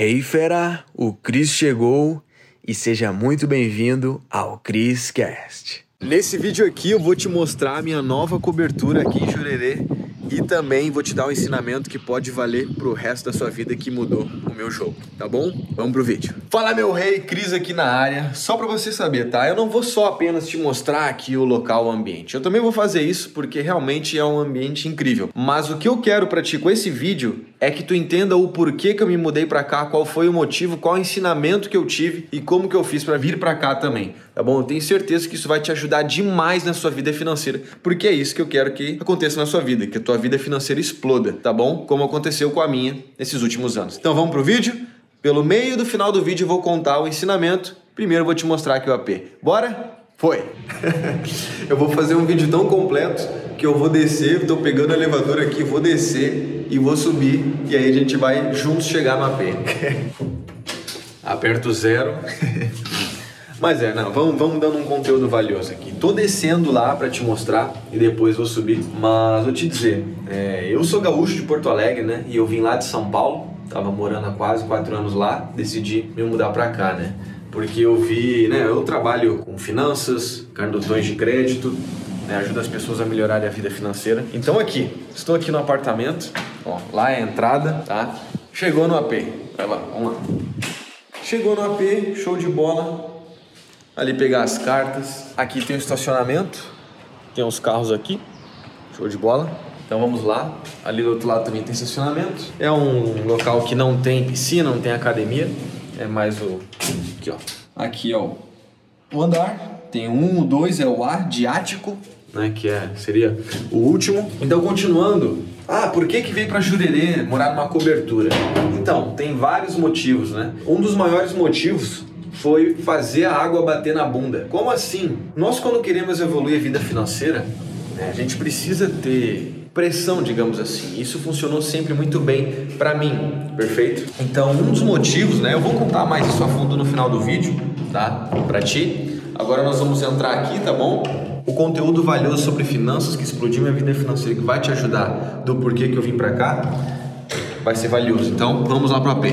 Hey fera, o Cris chegou e seja muito bem-vindo ao Cris Cast. Nesse vídeo aqui eu vou te mostrar a minha nova cobertura aqui em Jurerê e também vou te dar um ensinamento que pode valer pro resto da sua vida que mudou o meu jogo, tá bom? Vamos pro vídeo. Fala meu rei, Cris aqui na área. Só para você saber, tá? Eu não vou só apenas te mostrar aqui o local, o ambiente. Eu também vou fazer isso porque realmente é um ambiente incrível. Mas o que eu quero para ti com esse vídeo é que tu entenda o porquê que eu me mudei para cá, qual foi o motivo, qual o ensinamento que eu tive e como que eu fiz para vir para cá também, tá bom? Eu tenho certeza que isso vai te ajudar demais na sua vida financeira, porque é isso que eu quero que aconteça na sua vida, que a tua vida financeira exploda, tá bom? Como aconteceu com a minha nesses últimos anos. Então vamos pro vídeo? Pelo meio do final do vídeo eu vou contar o ensinamento. Primeiro eu vou te mostrar aqui o AP. Bora? Foi! eu vou fazer um vídeo tão completo que eu vou descer, estou pegando o elevador aqui, vou descer e vou subir e aí a gente vai juntos chegar no AP. Aperto zero. Mas é, não, vamos, vamos dando um conteúdo valioso aqui. Tô descendo lá para te mostrar e depois vou subir. Mas vou te dizer, é, eu sou gaúcho de Porto Alegre, né? E eu vim lá de São Paulo, tava morando há quase quatro anos lá, decidi me mudar para cá, né? Porque eu vi, né? Eu trabalho com finanças, cartões de crédito, né, ajuda as pessoas a melhorarem a vida financeira. Então aqui, estou aqui no apartamento, ó, lá é a entrada, tá? Chegou no AP, vai lá, vamos lá. Chegou no AP, show de bola. Ali pegar as cartas. Aqui tem o estacionamento, tem os carros aqui, show de bola. Então vamos lá. Ali do outro lado também tem estacionamento. É um local que não tem piscina, não tem academia. É mais o. Aqui, ó. Aqui é o, andar. Tem um, dois, é o ar de ático né, que é, seria o último. Então, continuando, ah, por que, que veio para Jurerê morar numa cobertura? Então, tem vários motivos, né? Um dos maiores motivos foi fazer a água bater na bunda. Como assim? Nós, quando queremos evoluir a vida financeira, né, a gente precisa ter pressão, digamos assim. Isso funcionou sempre muito bem para mim, perfeito? Então, um dos motivos, né? Eu vou contar mais isso a fundo no final do vídeo, tá? Para ti. Agora nós vamos entrar aqui, tá bom? o conteúdo valioso sobre finanças que explodiu minha vida financeira, que vai te ajudar do porquê que eu vim para cá, vai ser valioso. Então, vamos lá para o AP.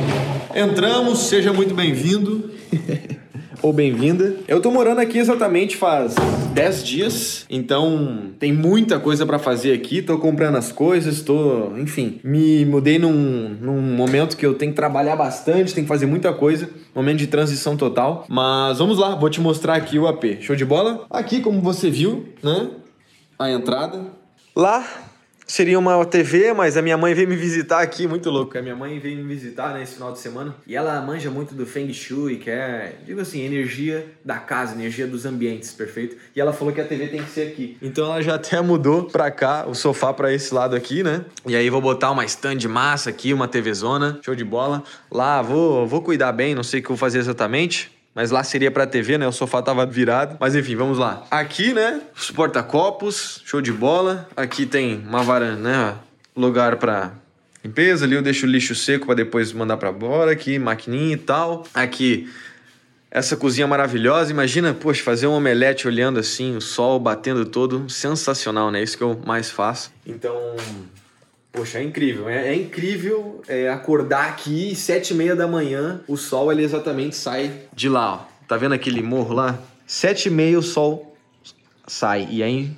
Entramos, seja muito bem-vindo. ou bem-vinda. Eu tô morando aqui exatamente faz 10 dias, então tem muita coisa para fazer aqui. Tô comprando as coisas, tô, enfim, me mudei num, num momento que eu tenho que trabalhar bastante, tenho que fazer muita coisa, momento de transição total. Mas vamos lá, vou te mostrar aqui o AP. Show de bola? Aqui, como você viu, né? A entrada. Lá Seria uma TV, mas a minha mãe veio me visitar aqui, muito louco. A minha mãe veio me visitar nesse né, final de semana e ela manja muito do Feng Shui, que é, digo assim, energia da casa, energia dos ambientes, perfeito? E ela falou que a TV tem que ser aqui. Então ela já até mudou pra cá, o sofá pra esse lado aqui, né? E aí vou botar uma stand massa aqui, uma TV zona, show de bola. Lá vou, vou cuidar bem, não sei o que eu vou fazer exatamente. Mas lá seria pra TV, né? O sofá tava virado. Mas enfim, vamos lá. Aqui, né? Os porta-copos, show de bola. Aqui tem uma varanda, né? Lugar pra limpeza. Ali eu deixo o lixo seco para depois mandar pra fora. Aqui, maquininha e tal. Aqui, essa cozinha maravilhosa. Imagina, poxa, fazer um omelete olhando assim, o sol batendo todo. Sensacional, né? Isso que eu mais faço. Então, Poxa, é incrível. É, é incrível é, acordar aqui sete e meia da manhã, o sol ele exatamente sai de lá. Ó. Tá vendo aquele morro lá? Sete e meia o sol sai e aí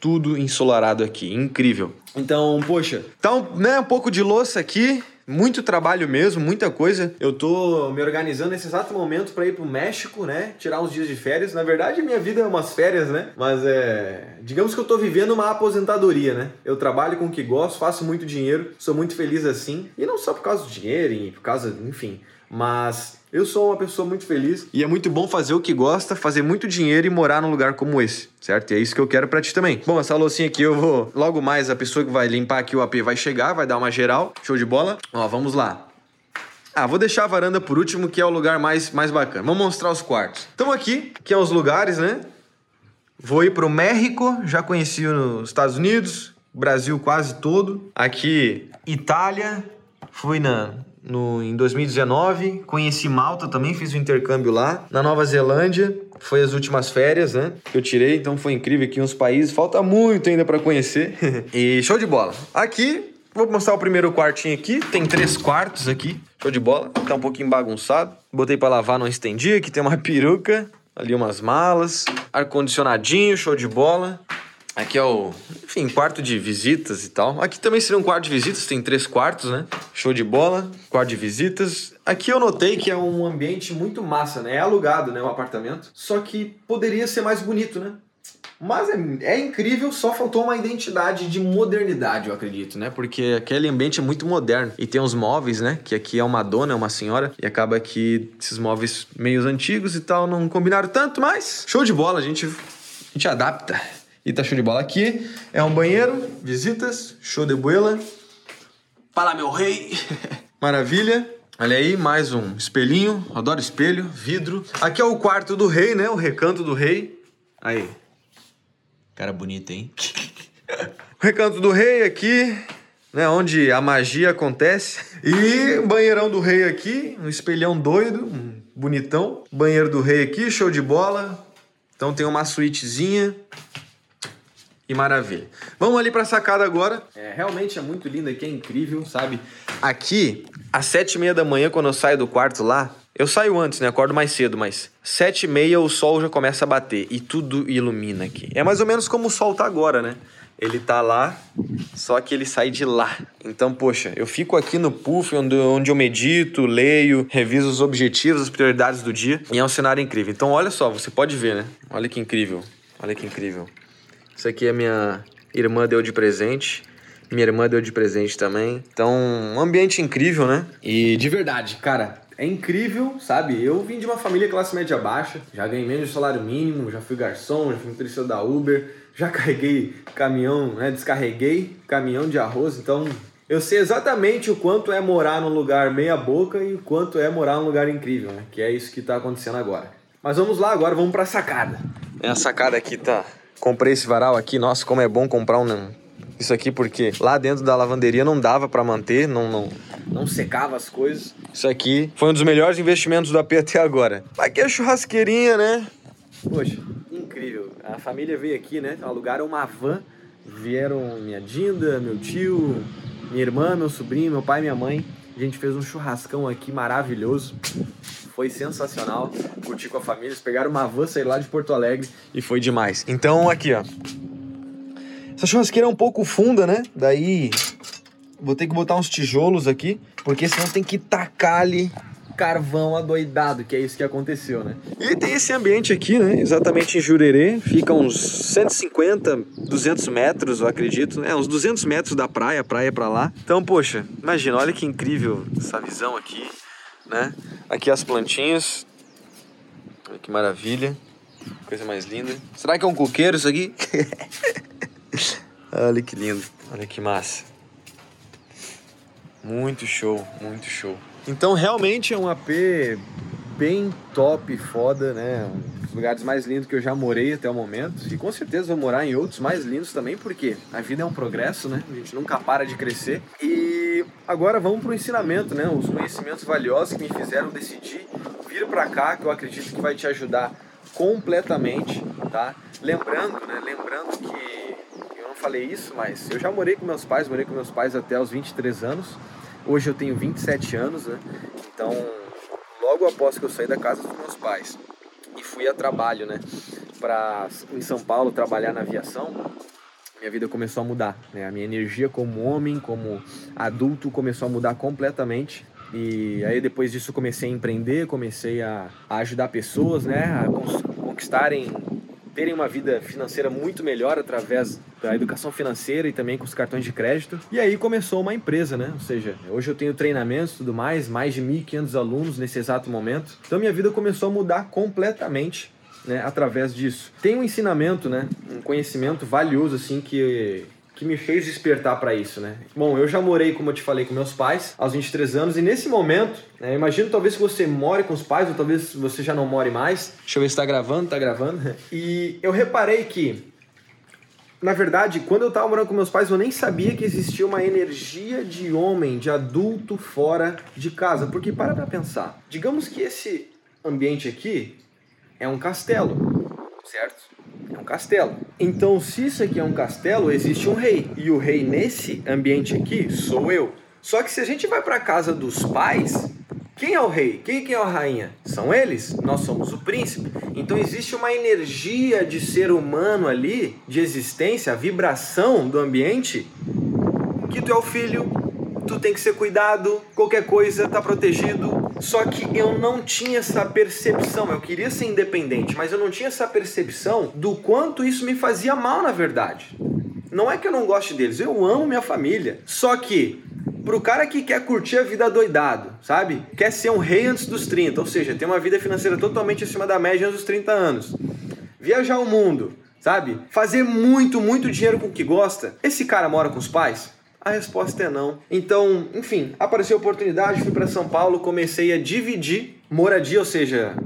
tudo ensolarado aqui. Incrível. Então, poxa, tá um, né, um pouco de louça aqui, muito trabalho mesmo, muita coisa. Eu tô me organizando nesse exato momento para ir pro México, né? Tirar uns dias de férias. Na verdade, minha vida é umas férias, né? Mas é. Digamos que eu tô vivendo uma aposentadoria, né? Eu trabalho com o que gosto, faço muito dinheiro, sou muito feliz assim. E não só por causa do dinheiro, e por causa, enfim. Mas eu sou uma pessoa muito feliz e é muito bom fazer o que gosta, fazer muito dinheiro e morar num lugar como esse, certo? E é isso que eu quero para ti também. Bom, essa loucinha aqui eu vou. Logo mais a pessoa que vai limpar aqui o AP vai chegar, vai dar uma geral. Show de bola? Ó, vamos lá. Ah, vou deixar a varanda por último, que é o lugar mais, mais bacana. Vamos mostrar os quartos. Então aqui, que é os lugares, né? Vou ir pro México, já conheci os Estados Unidos, Brasil quase todo. Aqui, Itália, fui na no, em 2019. Conheci Malta também, fiz o um intercâmbio lá. Na Nova Zelândia, foi as últimas férias, né? Que eu tirei, então foi incrível aqui uns países. Falta muito ainda para conhecer. e show de bola. Aqui Vou mostrar o primeiro quartinho aqui. Tem três quartos aqui. Show de bola. Tá um pouquinho bagunçado. Botei para lavar, não estendi. Aqui tem uma peruca. Ali umas malas. Ar-condicionadinho, show de bola. Aqui é o, enfim, quarto de visitas e tal. Aqui também seria um quarto de visitas, tem três quartos, né? Show de bola, quarto de visitas. Aqui eu notei que é um ambiente muito massa, né? É alugado, né, o apartamento. Só que poderia ser mais bonito, né? Mas é, é, incrível, só faltou uma identidade de modernidade, eu acredito, né? Porque aquele ambiente é muito moderno. E tem os móveis, né? Que aqui é uma dona, é uma senhora. E acaba que esses móveis meio antigos e tal não combinaram tanto, mas show de bola, a gente, a gente adapta. E tá show de bola aqui. É um banheiro, visitas, show de bola. Fala, meu rei! Maravilha. Olha aí, mais um espelhinho. Adoro espelho, vidro. Aqui é o quarto do rei, né? O recanto do rei. Aí. Cara bonito, hein? o recanto do rei aqui, né? Onde a magia acontece. E o banheirão do rei aqui. Um espelhão doido, um bonitão. Banheiro do rei aqui, show de bola. Então tem uma suítezinha. Que maravilha. Vamos ali pra sacada agora. É, realmente é muito lindo aqui, é incrível, sabe? Aqui, às sete e meia da manhã, quando eu saio do quarto lá, eu saio antes, né? Acordo mais cedo, mas sete e meia o sol já começa a bater e tudo ilumina aqui. É mais ou menos como o sol tá agora, né? Ele tá lá, só que ele sai de lá. Então, poxa, eu fico aqui no puff, onde, onde eu medito, leio, reviso os objetivos, as prioridades do dia. E é um cenário incrível. Então, olha só, você pode ver, né? Olha que incrível. Olha que incrível. Isso aqui é minha irmã deu de presente. Minha irmã deu de presente também. Então, um ambiente incrível, né? E de verdade, cara, é incrível, sabe? Eu vim de uma família classe média baixa, já ganhei menos de salário mínimo, já fui garçom, já fui motorista da Uber, já carreguei caminhão, né? Descarreguei caminhão de arroz, então eu sei exatamente o quanto é morar num lugar meia boca e o quanto é morar num lugar incrível, né? Que é isso que tá acontecendo agora. Mas vamos lá agora, vamos pra sacada. É, a sacada aqui tá Comprei esse varal aqui, nossa, como é bom comprar um isso aqui porque lá dentro da lavanderia não dava para manter, não, não não secava as coisas. Isso aqui foi um dos melhores investimentos do AP até agora. Aqui é churrasqueirinha, né? Poxa, incrível. A família veio aqui, né? Alugaram uma van. Vieram minha Dinda, meu tio, minha irmã, meu sobrinho, meu pai minha mãe. A gente fez um churrascão aqui maravilhoso. Foi sensacional. Curti com a família. Eles pegaram uma van, sair lá de Porto Alegre e foi demais. Então, aqui, ó. Essa churrasqueira é um pouco funda, né? Daí vou ter que botar uns tijolos aqui, porque senão tem que tacar ali carvão adoidado, que é isso que aconteceu, né? E tem esse ambiente aqui, né? Exatamente em Jurerê, fica uns 150, 200 metros, eu acredito, é uns 200 metros da praia, praia para lá. Então, poxa, imagina, olha que incrível essa visão aqui né? Aqui as plantinhas. Olha que maravilha. Coisa mais linda. Será que é um coqueiro isso aqui? Olha que lindo. Olha que massa. Muito show, muito show. Então realmente é um AP bem top, foda, né? Um dos lugares mais lindos que eu já morei até o momento. E com certeza vou morar em outros mais lindos também, porque a vida é um progresso, né? A gente nunca para de crescer. E agora vamos para o ensinamento, né? Os conhecimentos valiosos que me fizeram decidir vir para cá, que eu acredito que vai te ajudar completamente, tá? Lembrando, né? Lembrando que eu não falei isso, mas eu já morei com meus pais, morei com meus pais até os 23 anos. Hoje eu tenho 27 anos, né? Então, logo após que eu saí da casa dos meus pais e fui a trabalho, né? Para em São Paulo trabalhar na aviação, minha vida começou a mudar. Né? A minha energia como homem, como adulto, começou a mudar completamente. E aí depois disso comecei a empreender, comecei a, a ajudar pessoas, né, a conquistarem, terem uma vida financeira muito melhor através da educação financeira e também com os cartões de crédito. E aí começou uma empresa, né? Ou seja, hoje eu tenho treinamentos e tudo mais, mais de 1.500 alunos nesse exato momento. Então minha vida começou a mudar completamente né, através disso. Tem um ensinamento, né, um conhecimento valioso assim que que me fez despertar para isso, né? Bom, eu já morei, como eu te falei, com meus pais aos 23 anos e nesse momento, né, imagino talvez que você more com os pais ou talvez você já não more mais. Deixa eu ver se está gravando, tá gravando. E eu reparei que na verdade, quando eu estava morando com meus pais, eu nem sabia que existia uma energia de homem, de adulto fora de casa. Porque para pra pensar. Digamos que esse ambiente aqui é um castelo, certo? É um castelo. Então, se isso aqui é um castelo, existe um rei. E o rei nesse ambiente aqui sou eu. Só que se a gente vai para casa dos pais, quem é o rei? Quem, quem é a rainha? São eles? Nós somos o príncipe. Então existe uma energia de ser humano ali, de existência, a vibração do ambiente, que tu é o filho, tu tem que ser cuidado, qualquer coisa tá protegido. Só que eu não tinha essa percepção, eu queria ser independente, mas eu não tinha essa percepção do quanto isso me fazia mal na verdade. Não é que eu não goste deles, eu amo minha família. Só que pro cara que quer curtir a vida doidado, sabe? Quer ser um rei antes dos 30, ou seja, ter uma vida financeira totalmente acima da média antes dos 30 anos. Viajar o mundo, sabe? Fazer muito, muito dinheiro com o que gosta. Esse cara mora com os pais? A resposta é não. Então, enfim, apareceu a oportunidade, fui para São Paulo, comecei a dividir moradia, ou seja,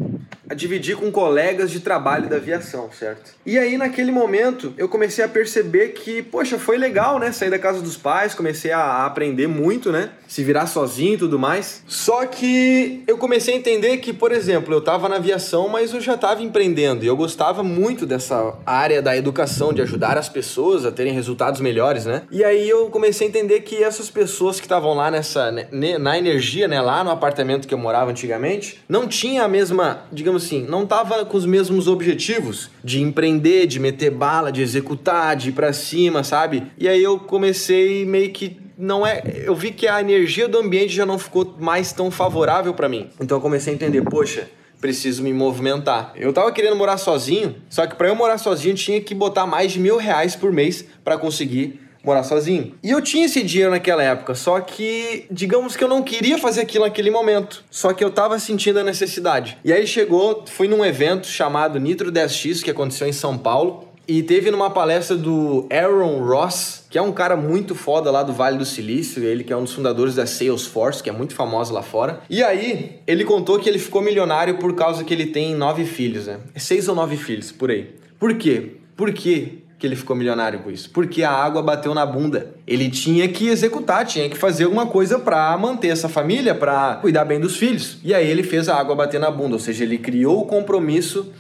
a dividir com colegas de trabalho da aviação, certo? E aí, naquele momento, eu comecei a perceber que, poxa, foi legal, né? Sair da casa dos pais, comecei a aprender muito, né? Se virar sozinho e tudo mais. Só que eu comecei a entender que, por exemplo, eu tava na aviação, mas eu já tava empreendendo e eu gostava muito dessa área da educação, de ajudar as pessoas a terem resultados melhores, né? E aí eu comecei a entender que essas pessoas que estavam lá nessa, né, na energia, né, lá no apartamento que eu morava antigamente, não tinha a mesma, digamos digamos assim, não estava com os mesmos objetivos de empreender, de meter bala, de executar, de ir para cima, sabe? E aí eu comecei meio que não é, eu vi que a energia do ambiente já não ficou mais tão favorável para mim. Então eu comecei a entender, poxa, preciso me movimentar. Eu tava querendo morar sozinho, só que para eu morar sozinho tinha que botar mais de mil reais por mês para conseguir morar sozinho. E eu tinha esse dinheiro naquela época, só que, digamos que eu não queria fazer aquilo naquele momento. Só que eu tava sentindo a necessidade. E aí chegou, fui num evento chamado Nitro 10X, que aconteceu em São Paulo. E teve numa palestra do Aaron Ross, que é um cara muito foda lá do Vale do Silício, ele que é um dos fundadores da Salesforce, que é muito famosa lá fora. E aí, ele contou que ele ficou milionário por causa que ele tem nove filhos, né? Seis ou nove filhos, por aí. Por quê? Porque que ele ficou milionário com isso? Porque a água bateu na bunda. Ele tinha que executar, tinha que fazer alguma coisa para manter essa família, para cuidar bem dos filhos. E aí ele fez a água bater na bunda, ou seja, ele criou o compromisso,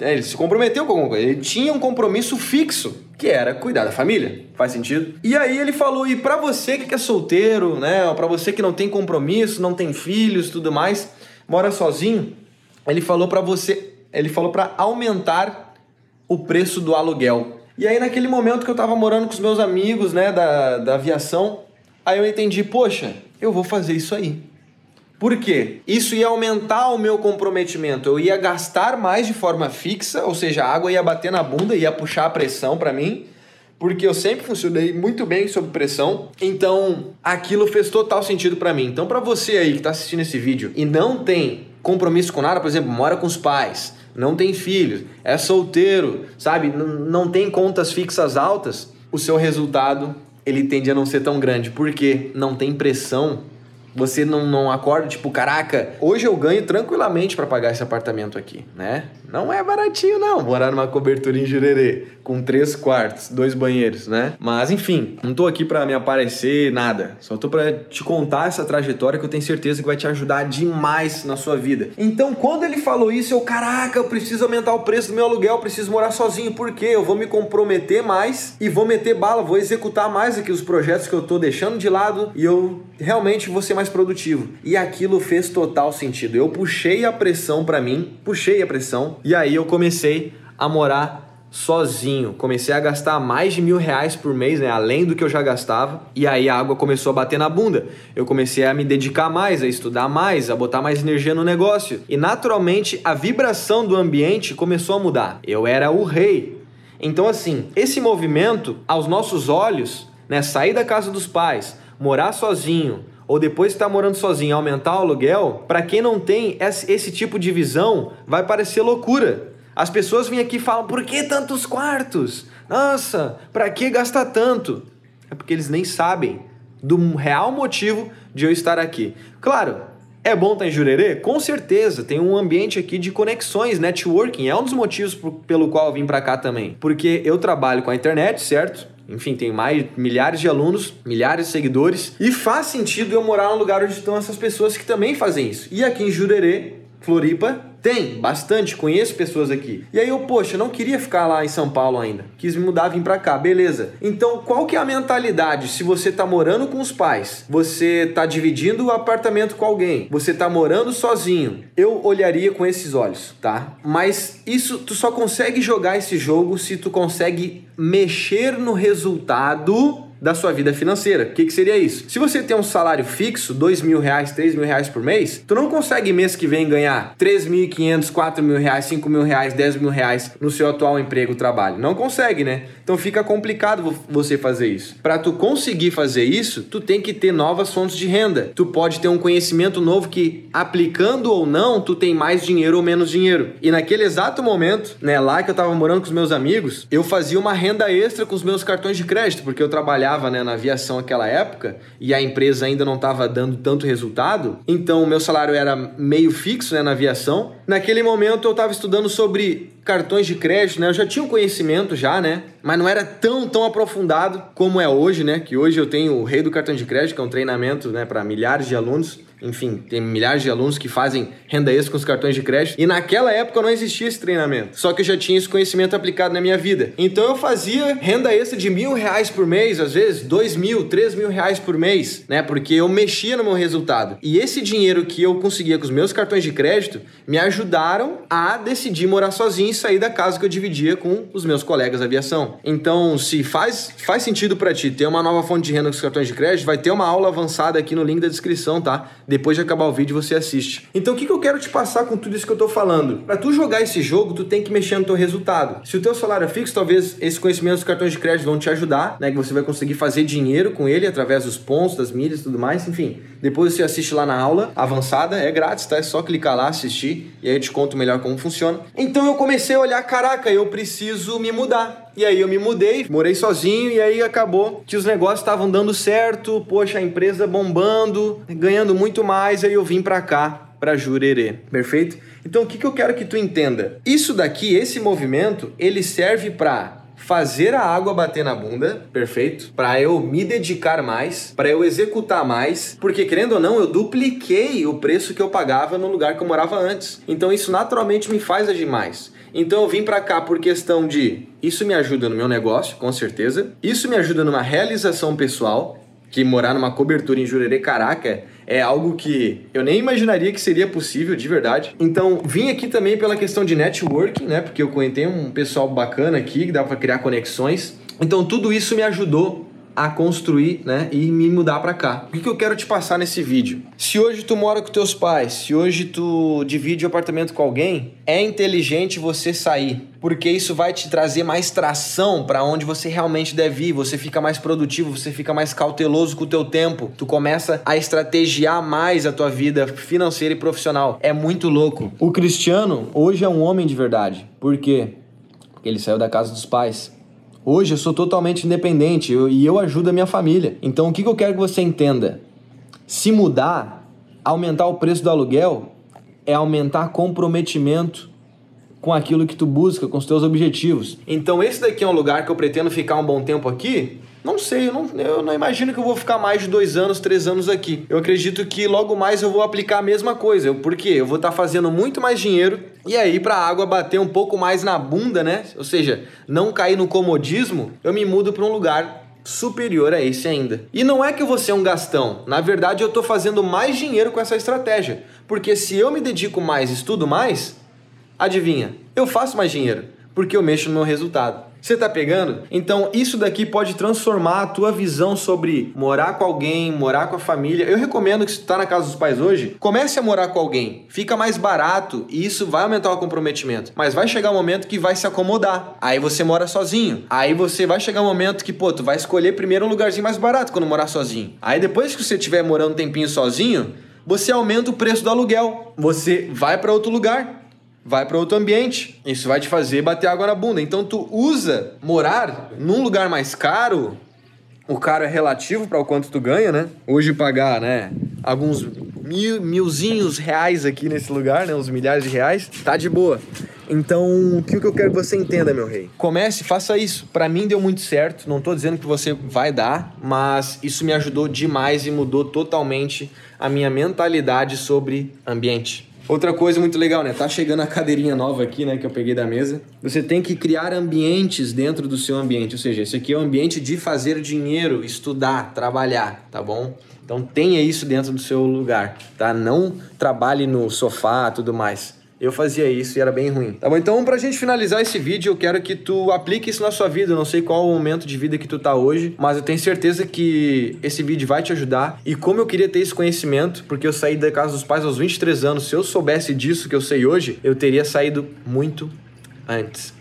é, ele se comprometeu com alguma coisa, ele tinha um compromisso fixo, que era cuidar da família. Faz sentido? E aí ele falou: "E para você que é solteiro, né, para você que não tem compromisso, não tem filhos, tudo mais, mora sozinho, ele falou para você, ele falou para aumentar o preço do aluguel. E aí, naquele momento que eu tava morando com os meus amigos, né, da, da aviação, aí eu entendi, poxa, eu vou fazer isso aí. Por quê? Isso ia aumentar o meu comprometimento. Eu ia gastar mais de forma fixa, ou seja, a água ia bater na bunda, ia puxar a pressão para mim, porque eu sempre funcionei muito bem sob pressão. Então, aquilo fez total sentido para mim. Então, para você aí que tá assistindo esse vídeo e não tem compromisso com nada, por exemplo, mora com os pais, não tem filhos, é solteiro, sabe? N não tem contas fixas altas, o seu resultado ele tende a não ser tão grande, porque não tem pressão. Você não, não acorda tipo, caraca, hoje eu ganho tranquilamente para pagar esse apartamento aqui, né? Não é baratinho, não, morar numa cobertura em Jurerê, com três quartos, dois banheiros, né? Mas enfim, não tô aqui para me aparecer nada. Só tô para te contar essa trajetória que eu tenho certeza que vai te ajudar demais na sua vida. Então, quando ele falou isso, eu, caraca, eu preciso aumentar o preço do meu aluguel, preciso morar sozinho, por quê? Eu vou me comprometer mais e vou meter bala, vou executar mais aqui os projetos que eu tô deixando de lado e eu realmente vou ser mais produtivo. E aquilo fez total sentido. Eu puxei a pressão para mim, puxei a pressão e aí eu comecei a morar sozinho. Comecei a gastar mais de mil reais por mês, né? Além do que eu já gastava. E aí a água começou a bater na bunda. Eu comecei a me dedicar mais, a estudar mais, a botar mais energia no negócio. E naturalmente a vibração do ambiente começou a mudar. Eu era o rei. Então, assim, esse movimento, aos nossos olhos, né? Sair da casa dos pais, morar sozinho, ou depois que está morando sozinho aumentar o aluguel, para quem não tem esse tipo de visão, vai parecer loucura. As pessoas vêm aqui e falam: por que tantos quartos? Nossa, para que gastar tanto? É porque eles nem sabem do real motivo de eu estar aqui. Claro, é bom estar em Jurerê? Com certeza, tem um ambiente aqui de conexões, networking. É um dos motivos pelo qual eu vim para cá também. Porque eu trabalho com a internet, certo? Enfim, tem mais milhares de alunos, milhares de seguidores. E faz sentido eu morar num lugar onde estão essas pessoas que também fazem isso. E aqui em Jurerê Floripa tem, bastante, conheço pessoas aqui. E aí eu, poxa, não queria ficar lá em São Paulo ainda. Quis me mudar, vim pra cá, beleza. Então, qual que é a mentalidade se você tá morando com os pais, você tá dividindo o apartamento com alguém, você tá morando sozinho? Eu olharia com esses olhos, tá? Mas isso, tu só consegue jogar esse jogo se tu consegue mexer no resultado da sua vida financeira. O que, que seria isso? Se você tem um salário fixo, dois mil reais, três mil reais por mês, tu não consegue mês que vem ganhar três mil e quinhentos, quatro mil reais, cinco mil reais, dez mil reais no seu atual emprego, trabalho. Não consegue, né? Então fica complicado você fazer isso. Para tu conseguir fazer isso, tu tem que ter novas fontes de renda. Tu pode ter um conhecimento novo que aplicando ou não, tu tem mais dinheiro ou menos dinheiro. E naquele exato momento, né, lá que eu tava morando com os meus amigos, eu fazia uma renda extra com os meus cartões de crédito, porque eu trabalhava trabalhava né, na aviação naquela época e a empresa ainda não estava dando tanto resultado, então o meu salário era meio fixo né, na aviação. Naquele momento eu estava estudando sobre cartões de crédito, né? Eu já tinha um conhecimento já, né? Mas não era tão tão aprofundado como é hoje, né? Que hoje eu tenho o Rei do Cartão de Crédito, que é um treinamento, né, para milhares de alunos. Enfim, tem milhares de alunos que fazem renda extra com os cartões de crédito. E naquela época não existia esse treinamento. Só que eu já tinha esse conhecimento aplicado na minha vida. Então eu fazia renda extra de mil reais por mês, às vezes dois mil, três mil reais por mês, né? Porque eu mexia no meu resultado. E esse dinheiro que eu conseguia com os meus cartões de crédito me ajudaram a decidir morar sozinho e sair da casa que eu dividia com os meus colegas da aviação. Então, se faz, faz sentido para ti ter uma nova fonte de renda com os cartões de crédito, vai ter uma aula avançada aqui no link da descrição, tá? Depois de acabar o vídeo, você assiste. Então, o que, que eu quero te passar com tudo isso que eu tô falando? Para tu jogar esse jogo, tu tem que mexer no teu resultado. Se o teu salário é fixo, talvez esse conhecimento dos cartões de crédito vão te ajudar, né? Que você vai conseguir fazer dinheiro com ele através dos pontos, das milhas e tudo mais, enfim. Depois você assiste lá na aula avançada, é grátis, tá? É só clicar lá, assistir e aí eu te conto melhor como funciona. Então eu comecei a olhar, caraca, eu preciso me mudar. E aí eu me mudei, morei sozinho e aí acabou que os negócios estavam dando certo, poxa, a empresa bombando, ganhando muito mais, aí eu vim pra cá, pra Jurerê, perfeito? Então o que, que eu quero que tu entenda? Isso daqui, esse movimento, ele serve para fazer a água bater na bunda, perfeito? Para eu me dedicar mais, para eu executar mais, porque querendo ou não, eu dupliquei o preço que eu pagava no lugar que eu morava antes. Então isso naturalmente me faz agir mais. Então eu vim para cá por questão de isso me ajuda no meu negócio, com certeza. Isso me ajuda numa realização pessoal, que morar numa cobertura em Jurerê, caraca, é algo que eu nem imaginaria que seria possível de verdade. Então, vim aqui também pela questão de networking, né? Porque eu conheci um pessoal bacana aqui que dá para criar conexões. Então, tudo isso me ajudou a construir, né, e me mudar para cá. O que, que eu quero te passar nesse vídeo? Se hoje tu mora com teus pais, se hoje tu divide o apartamento com alguém, é inteligente você sair, porque isso vai te trazer mais tração para onde você realmente deve ir, você fica mais produtivo, você fica mais cauteloso com o teu tempo, tu começa a estrategiar mais a tua vida financeira e profissional. É muito louco. O Cristiano hoje é um homem de verdade. Por quê? Porque ele saiu da casa dos pais. Hoje eu sou totalmente independente eu, e eu ajudo a minha família. Então o que, que eu quero que você entenda? Se mudar, aumentar o preço do aluguel é aumentar comprometimento com aquilo que tu busca, com os teus objetivos. Então esse daqui é um lugar que eu pretendo ficar um bom tempo aqui não sei, eu não, eu não imagino que eu vou ficar mais de dois anos, três anos aqui. Eu acredito que logo mais eu vou aplicar a mesma coisa. Por quê? Eu vou estar tá fazendo muito mais dinheiro e aí, para a água bater um pouco mais na bunda, né? Ou seja, não cair no comodismo, eu me mudo para um lugar superior a esse ainda. E não é que vou ser um gastão. Na verdade, eu estou fazendo mais dinheiro com essa estratégia. Porque se eu me dedico mais, estudo mais, adivinha, eu faço mais dinheiro. Porque eu mexo no meu resultado. Você tá pegando? Então, isso daqui pode transformar a tua visão sobre morar com alguém, morar com a família. Eu recomendo que se tu tá na casa dos pais hoje, comece a morar com alguém. Fica mais barato e isso vai aumentar o comprometimento. Mas vai chegar um momento que vai se acomodar. Aí você mora sozinho. Aí você vai chegar um momento que, pô, tu vai escolher primeiro um lugarzinho mais barato quando morar sozinho. Aí depois que você estiver morando um tempinho sozinho, você aumenta o preço do aluguel. Você vai para outro lugar vai para outro ambiente. Isso vai te fazer bater água na bunda. Então tu usa morar num lugar mais caro. O caro é relativo para o quanto tu ganha, né? Hoje pagar, né, alguns mil, milzinhos reais aqui nesse lugar, né, uns milhares de reais, tá de boa. Então, o que eu quero que você entenda, meu rei? Comece, faça isso. Para mim deu muito certo. Não tô dizendo que você vai dar, mas isso me ajudou demais e mudou totalmente a minha mentalidade sobre ambiente Outra coisa muito legal, né? Tá chegando a cadeirinha nova aqui, né? Que eu peguei da mesa. Você tem que criar ambientes dentro do seu ambiente. Ou seja, esse aqui é o ambiente de fazer dinheiro, estudar, trabalhar, tá bom? Então tenha isso dentro do seu lugar, tá? Não trabalhe no sofá, tudo mais. Eu fazia isso e era bem ruim. Tá bom? Então, pra gente finalizar esse vídeo, eu quero que tu aplique isso na sua vida. Eu não sei qual o momento de vida que tu tá hoje, mas eu tenho certeza que esse vídeo vai te ajudar. E como eu queria ter esse conhecimento, porque eu saí da casa dos pais aos 23 anos, se eu soubesse disso que eu sei hoje, eu teria saído muito antes.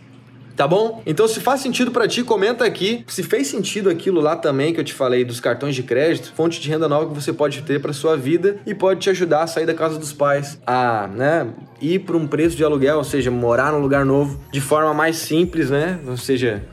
Tá bom? Então, se faz sentido para ti, comenta aqui. Se fez sentido aquilo lá também que eu te falei dos cartões de crédito, fonte de renda nova que você pode ter para sua vida e pode te ajudar a sair da casa dos pais, a, né, ir para um preço de aluguel, ou seja, morar num lugar novo de forma mais simples, né? Ou seja,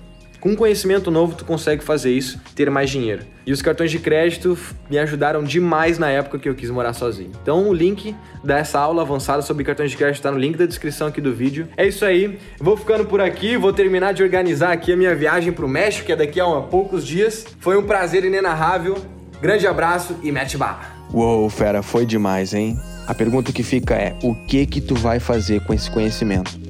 com conhecimento novo, tu consegue fazer isso, ter mais dinheiro. E os cartões de crédito me ajudaram demais na época que eu quis morar sozinho. Então, o link dessa aula avançada sobre cartões de crédito está no link da descrição aqui do vídeo. É isso aí. Vou ficando por aqui, vou terminar de organizar aqui a minha viagem para o México, que é daqui a poucos dias. Foi um prazer inenarrável. Grande abraço e mete bala. Uou, fera, foi demais, hein? A pergunta que fica é: o que que tu vai fazer com esse conhecimento?